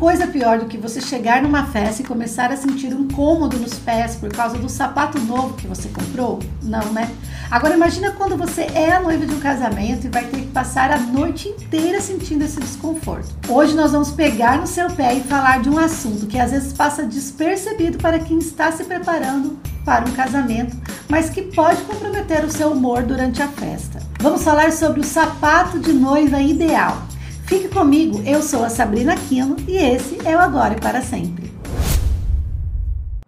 coisa pior do que você chegar numa festa e começar a sentir um cômodo nos pés por causa do sapato novo que você comprou? Não, né? Agora imagina quando você é a noiva de um casamento e vai ter que passar a noite inteira sentindo esse desconforto. Hoje nós vamos pegar no seu pé e falar de um assunto que às vezes passa despercebido para quem está se preparando para um casamento, mas que pode comprometer o seu humor durante a festa. Vamos falar sobre o sapato de noiva ideal. Fique comigo, eu sou a Sabrina Aquino e esse é o Agora e para Sempre.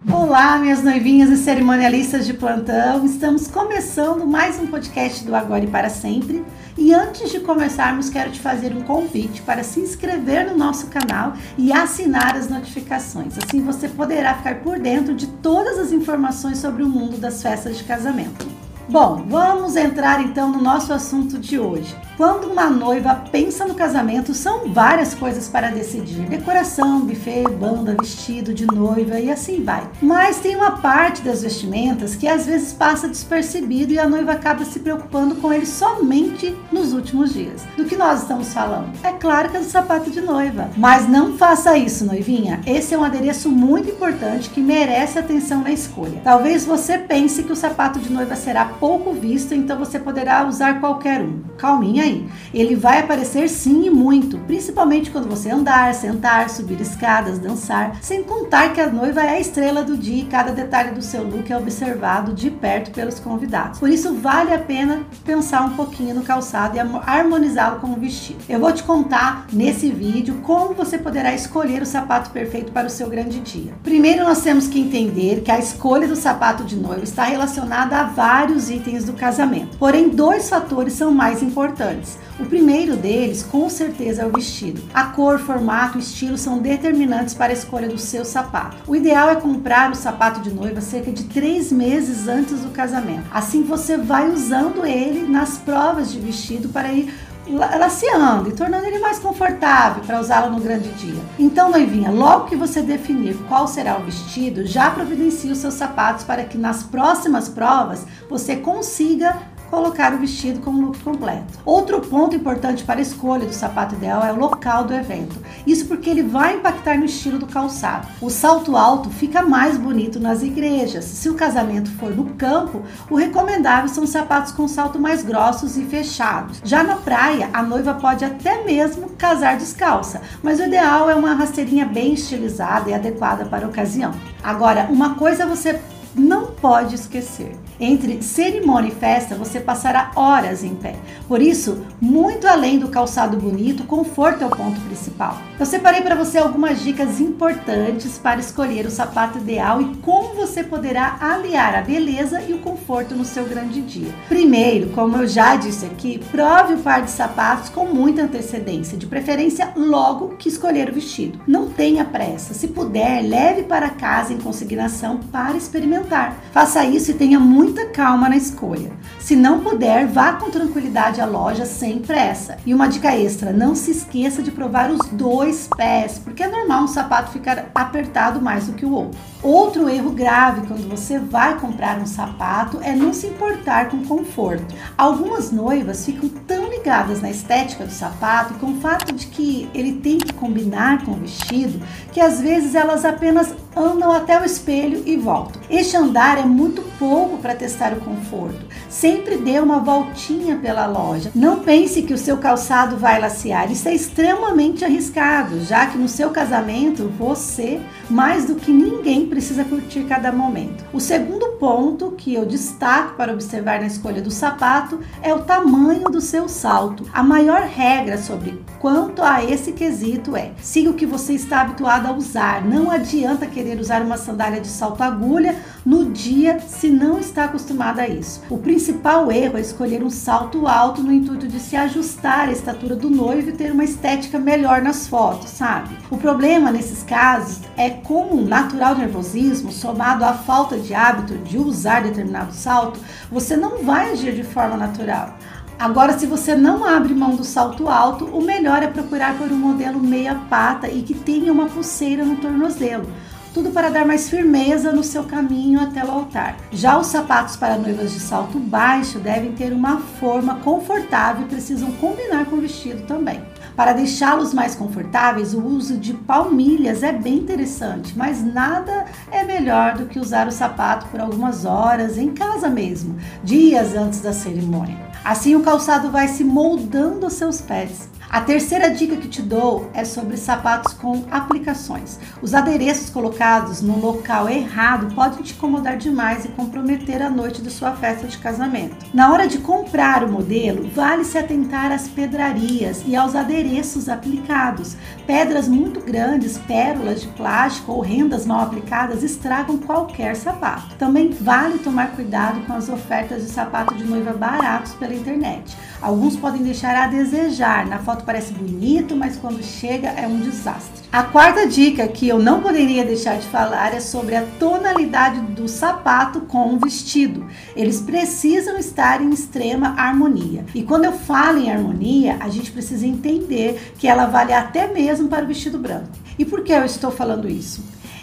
Olá, minhas noivinhas e cerimonialistas de plantão. Estamos começando mais um podcast do Agora e para Sempre. E antes de começarmos, quero te fazer um convite para se inscrever no nosso canal e assinar as notificações. Assim você poderá ficar por dentro de todas as informações sobre o mundo das festas de casamento. Bom, vamos entrar então no nosso assunto de hoje. Quando uma noiva pensa no casamento, são várias coisas para decidir: decoração, buffet, banda, vestido de noiva e assim vai. Mas tem uma parte das vestimentas que às vezes passa despercebido e a noiva acaba se preocupando com ele somente nos últimos dias. Do que nós estamos falando? É claro que é do sapato de noiva. Mas não faça isso, noivinha. Esse é um adereço muito importante que merece atenção na escolha. Talvez você pense que o sapato de noiva será pouco visto, então você poderá usar qualquer um. Calminha aí. Ele vai aparecer sim e muito, principalmente quando você andar, sentar, subir escadas, dançar, sem contar que a noiva é a estrela do dia e cada detalhe do seu look é observado de perto pelos convidados. Por isso vale a pena pensar um pouquinho no calçado e harmonizá-lo com o vestido. Eu vou te contar nesse vídeo como você poderá escolher o sapato perfeito para o seu grande dia. Primeiro nós temos que entender que a escolha do sapato de noiva está relacionada a vários itens do casamento. Porém, dois fatores são mais importantes. O primeiro deles, com certeza, é o vestido. A cor, formato e estilo são determinantes para a escolha do seu sapato. O ideal é comprar o sapato de noiva cerca de três meses antes do casamento. Assim você vai usando ele nas provas de vestido para ir laceando e tornando ele mais confortável para usá-lo no grande dia. Então, noivinha, logo que você definir qual será o vestido, já providencie os seus sapatos para que nas próximas provas você consiga colocar o vestido com o look completo. Outro ponto importante para a escolha do sapato ideal é o local do evento. Isso porque ele vai impactar no estilo do calçado. O salto alto fica mais bonito nas igrejas. Se o casamento for no campo, o recomendável são sapatos com salto mais grossos e fechados. Já na praia, a noiva pode até mesmo casar descalça, mas o ideal é uma rasteirinha bem estilizada e adequada para a ocasião. Agora, uma coisa você não pode esquecer. Entre cerimônia e festa, você passará horas em pé. Por isso, muito além do calçado bonito, conforto é o ponto principal. Eu separei para você algumas dicas importantes para escolher o sapato ideal e como você poderá aliar a beleza e o conforto no seu grande dia. Primeiro, como eu já disse aqui, prove o par de sapatos com muita antecedência, de preferência logo que escolher o vestido. Não tenha pressa. Se puder, leve para casa em consignação para experimentar Faça isso e tenha muita calma na escolha. Se não puder, vá com tranquilidade à loja sem pressa. E uma dica extra: não se esqueça de provar os dois pés, porque é normal um sapato ficar apertado mais do que o outro. Outro erro grave quando você vai comprar um sapato é não se importar com conforto. Algumas noivas ficam tão ligadas na estética do sapato e com o fato de que ele tem que combinar com o vestido que às vezes elas apenas andam até o espelho e voltam. Este andar é muito pouco para testar o conforto. Sempre dê uma voltinha pela loja. Não pense que o seu calçado vai lacear. Isso é extremamente arriscado, já que no seu casamento você, mais do que ninguém, precisa curtir cada momento. O segundo ponto que eu destaco para observar na escolha do sapato é o tamanho do seu salto. A maior regra sobre quanto a esse quesito é: siga o que você está habituado a usar. Não adianta querer usar uma sandália de salto agulha no dia se não está acostumada a isso. O principal erro é escolher um salto alto no intuito de se ajustar à estatura do noivo e ter uma estética melhor nas fotos, sabe? O problema nesses casos é como o natural nervosismo, somado à falta de hábito de usar determinado salto, você não vai agir de forma natural. Agora, se você não abre mão do salto alto, o melhor é procurar por um modelo meia pata e que tenha uma pulseira no tornozelo tudo para dar mais firmeza no seu caminho até o altar. Já os sapatos para noivas de salto baixo devem ter uma forma confortável e precisam combinar com o vestido também. Para deixá-los mais confortáveis, o uso de palmilhas é bem interessante, mas nada é melhor do que usar o sapato por algumas horas em casa mesmo, dias antes da cerimônia. Assim o calçado vai se moldando aos seus pés. A terceira dica que te dou é sobre sapatos com aplicações. Os adereços colocados no local errado podem te incomodar demais e comprometer a noite de sua festa de casamento. Na hora de comprar o modelo, vale se atentar às pedrarias e aos adereços aplicados. Pedras muito grandes, pérolas de plástico ou rendas mal aplicadas estragam qualquer sapato. Também vale tomar cuidado com as ofertas de sapato de noiva baratos pela internet. Alguns podem deixar a desejar na foto parece bonito, mas quando chega é um desastre. A quarta dica que eu não poderia deixar de falar é sobre a tonalidade do sapato com o vestido. Eles precisam estar em extrema harmonia. E quando eu falo em harmonia, a gente precisa entender que ela vale até mesmo para o vestido branco. E por que eu estou falando isso?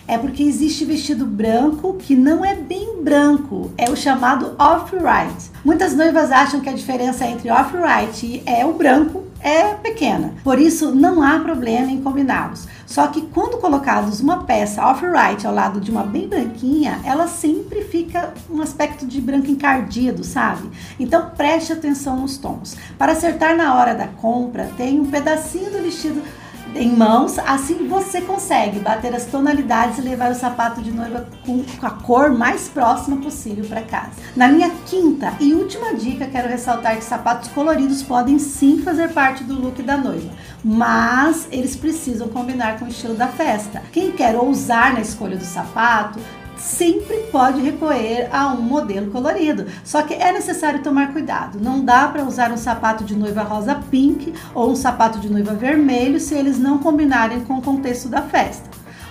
É porque existe vestido branco que não é bem branco, é o chamado off-white. Muitas noivas acham que a diferença entre off-white e é o branco é pequena, por isso não há problema em combiná-los. Só que quando colocados uma peça off-white ao lado de uma bem branquinha, ela sempre fica um aspecto de branco encardido, sabe? Então preste atenção nos tons. Para acertar na hora da compra, tem um pedacinho do vestido em mãos, assim você consegue bater as tonalidades e levar o sapato de noiva com, a cor mais próxima possível para casa. Na minha quinta e última dica, quero ressaltar que sapatos coloridos podem sim fazer parte do look da noiva, mas eles precisam combinar com o estilo da festa. Quem quer ousar na escolha do sapato, sempre pode recorrer a um modelo colorido. Só que é necessário tomar cuidado. Não dá para usar um sapato de noiva rosa pink ou um sapato de noiva vermelho se eles não combinarem com o contexto da festa.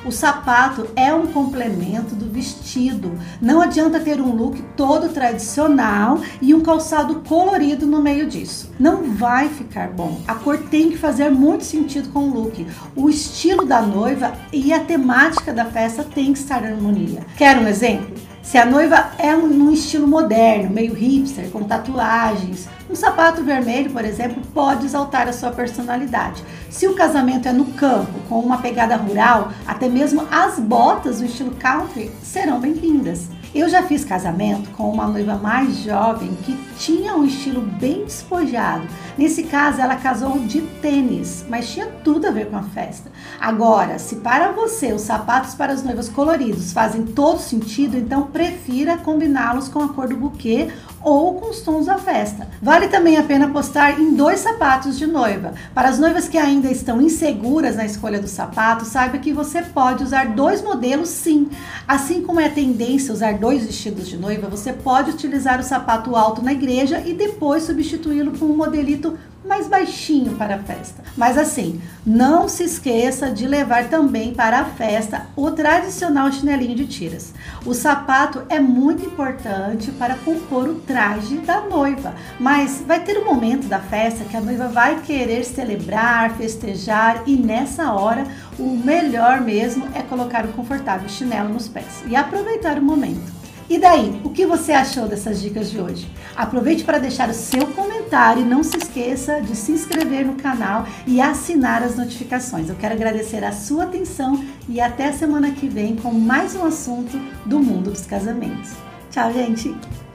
O sapato é um complemento do vestido. Não adianta ter um look todo tradicional e um calçado colorido no meio disso. Não vai ficar bom. A cor tem que fazer muito sentido com o look. O estilo da noiva e a temática da festa tem que estar em harmonia. Quer um exemplo? Se a noiva é num estilo moderno, meio hipster, com tatuagens, um sapato vermelho, por exemplo, pode exaltar a sua personalidade. Se o casamento é no campo, com uma pegada rural, até mesmo as botas do estilo country serão bem-vindas. Eu já fiz casamento com uma noiva mais jovem que tinha um estilo bem despojado. Nesse caso, ela casou de tênis, mas tinha tudo a ver com a festa. Agora, se para você os sapatos para as noivas coloridos fazem todo sentido, então prefira combiná-los com a cor do buquê ou com os tons da festa. Vale também a pena apostar em dois sapatos de noiva. Para as noivas que ainda estão inseguras na escolha do sapato, saiba que você pode usar dois modelos sim. Assim como é tendência usar dois vestidos de noiva, você pode utilizar o sapato alto na igreja e depois substituí-lo por um modelito mais baixinho para a festa. Mas assim, não se esqueça de levar também para a festa o tradicional chinelinho de tiras. O sapato é muito importante para compor o traje da noiva, mas vai ter um momento da festa que a noiva vai querer celebrar, festejar e nessa hora o melhor mesmo é colocar um confortável chinelo nos pés e aproveitar o momento. E daí, o que você achou dessas dicas de hoje? Aproveite para deixar o seu comentário e não se esqueça de se inscrever no canal e assinar as notificações. Eu quero agradecer a sua atenção e até a semana que vem com mais um assunto do mundo dos casamentos. Tchau, gente!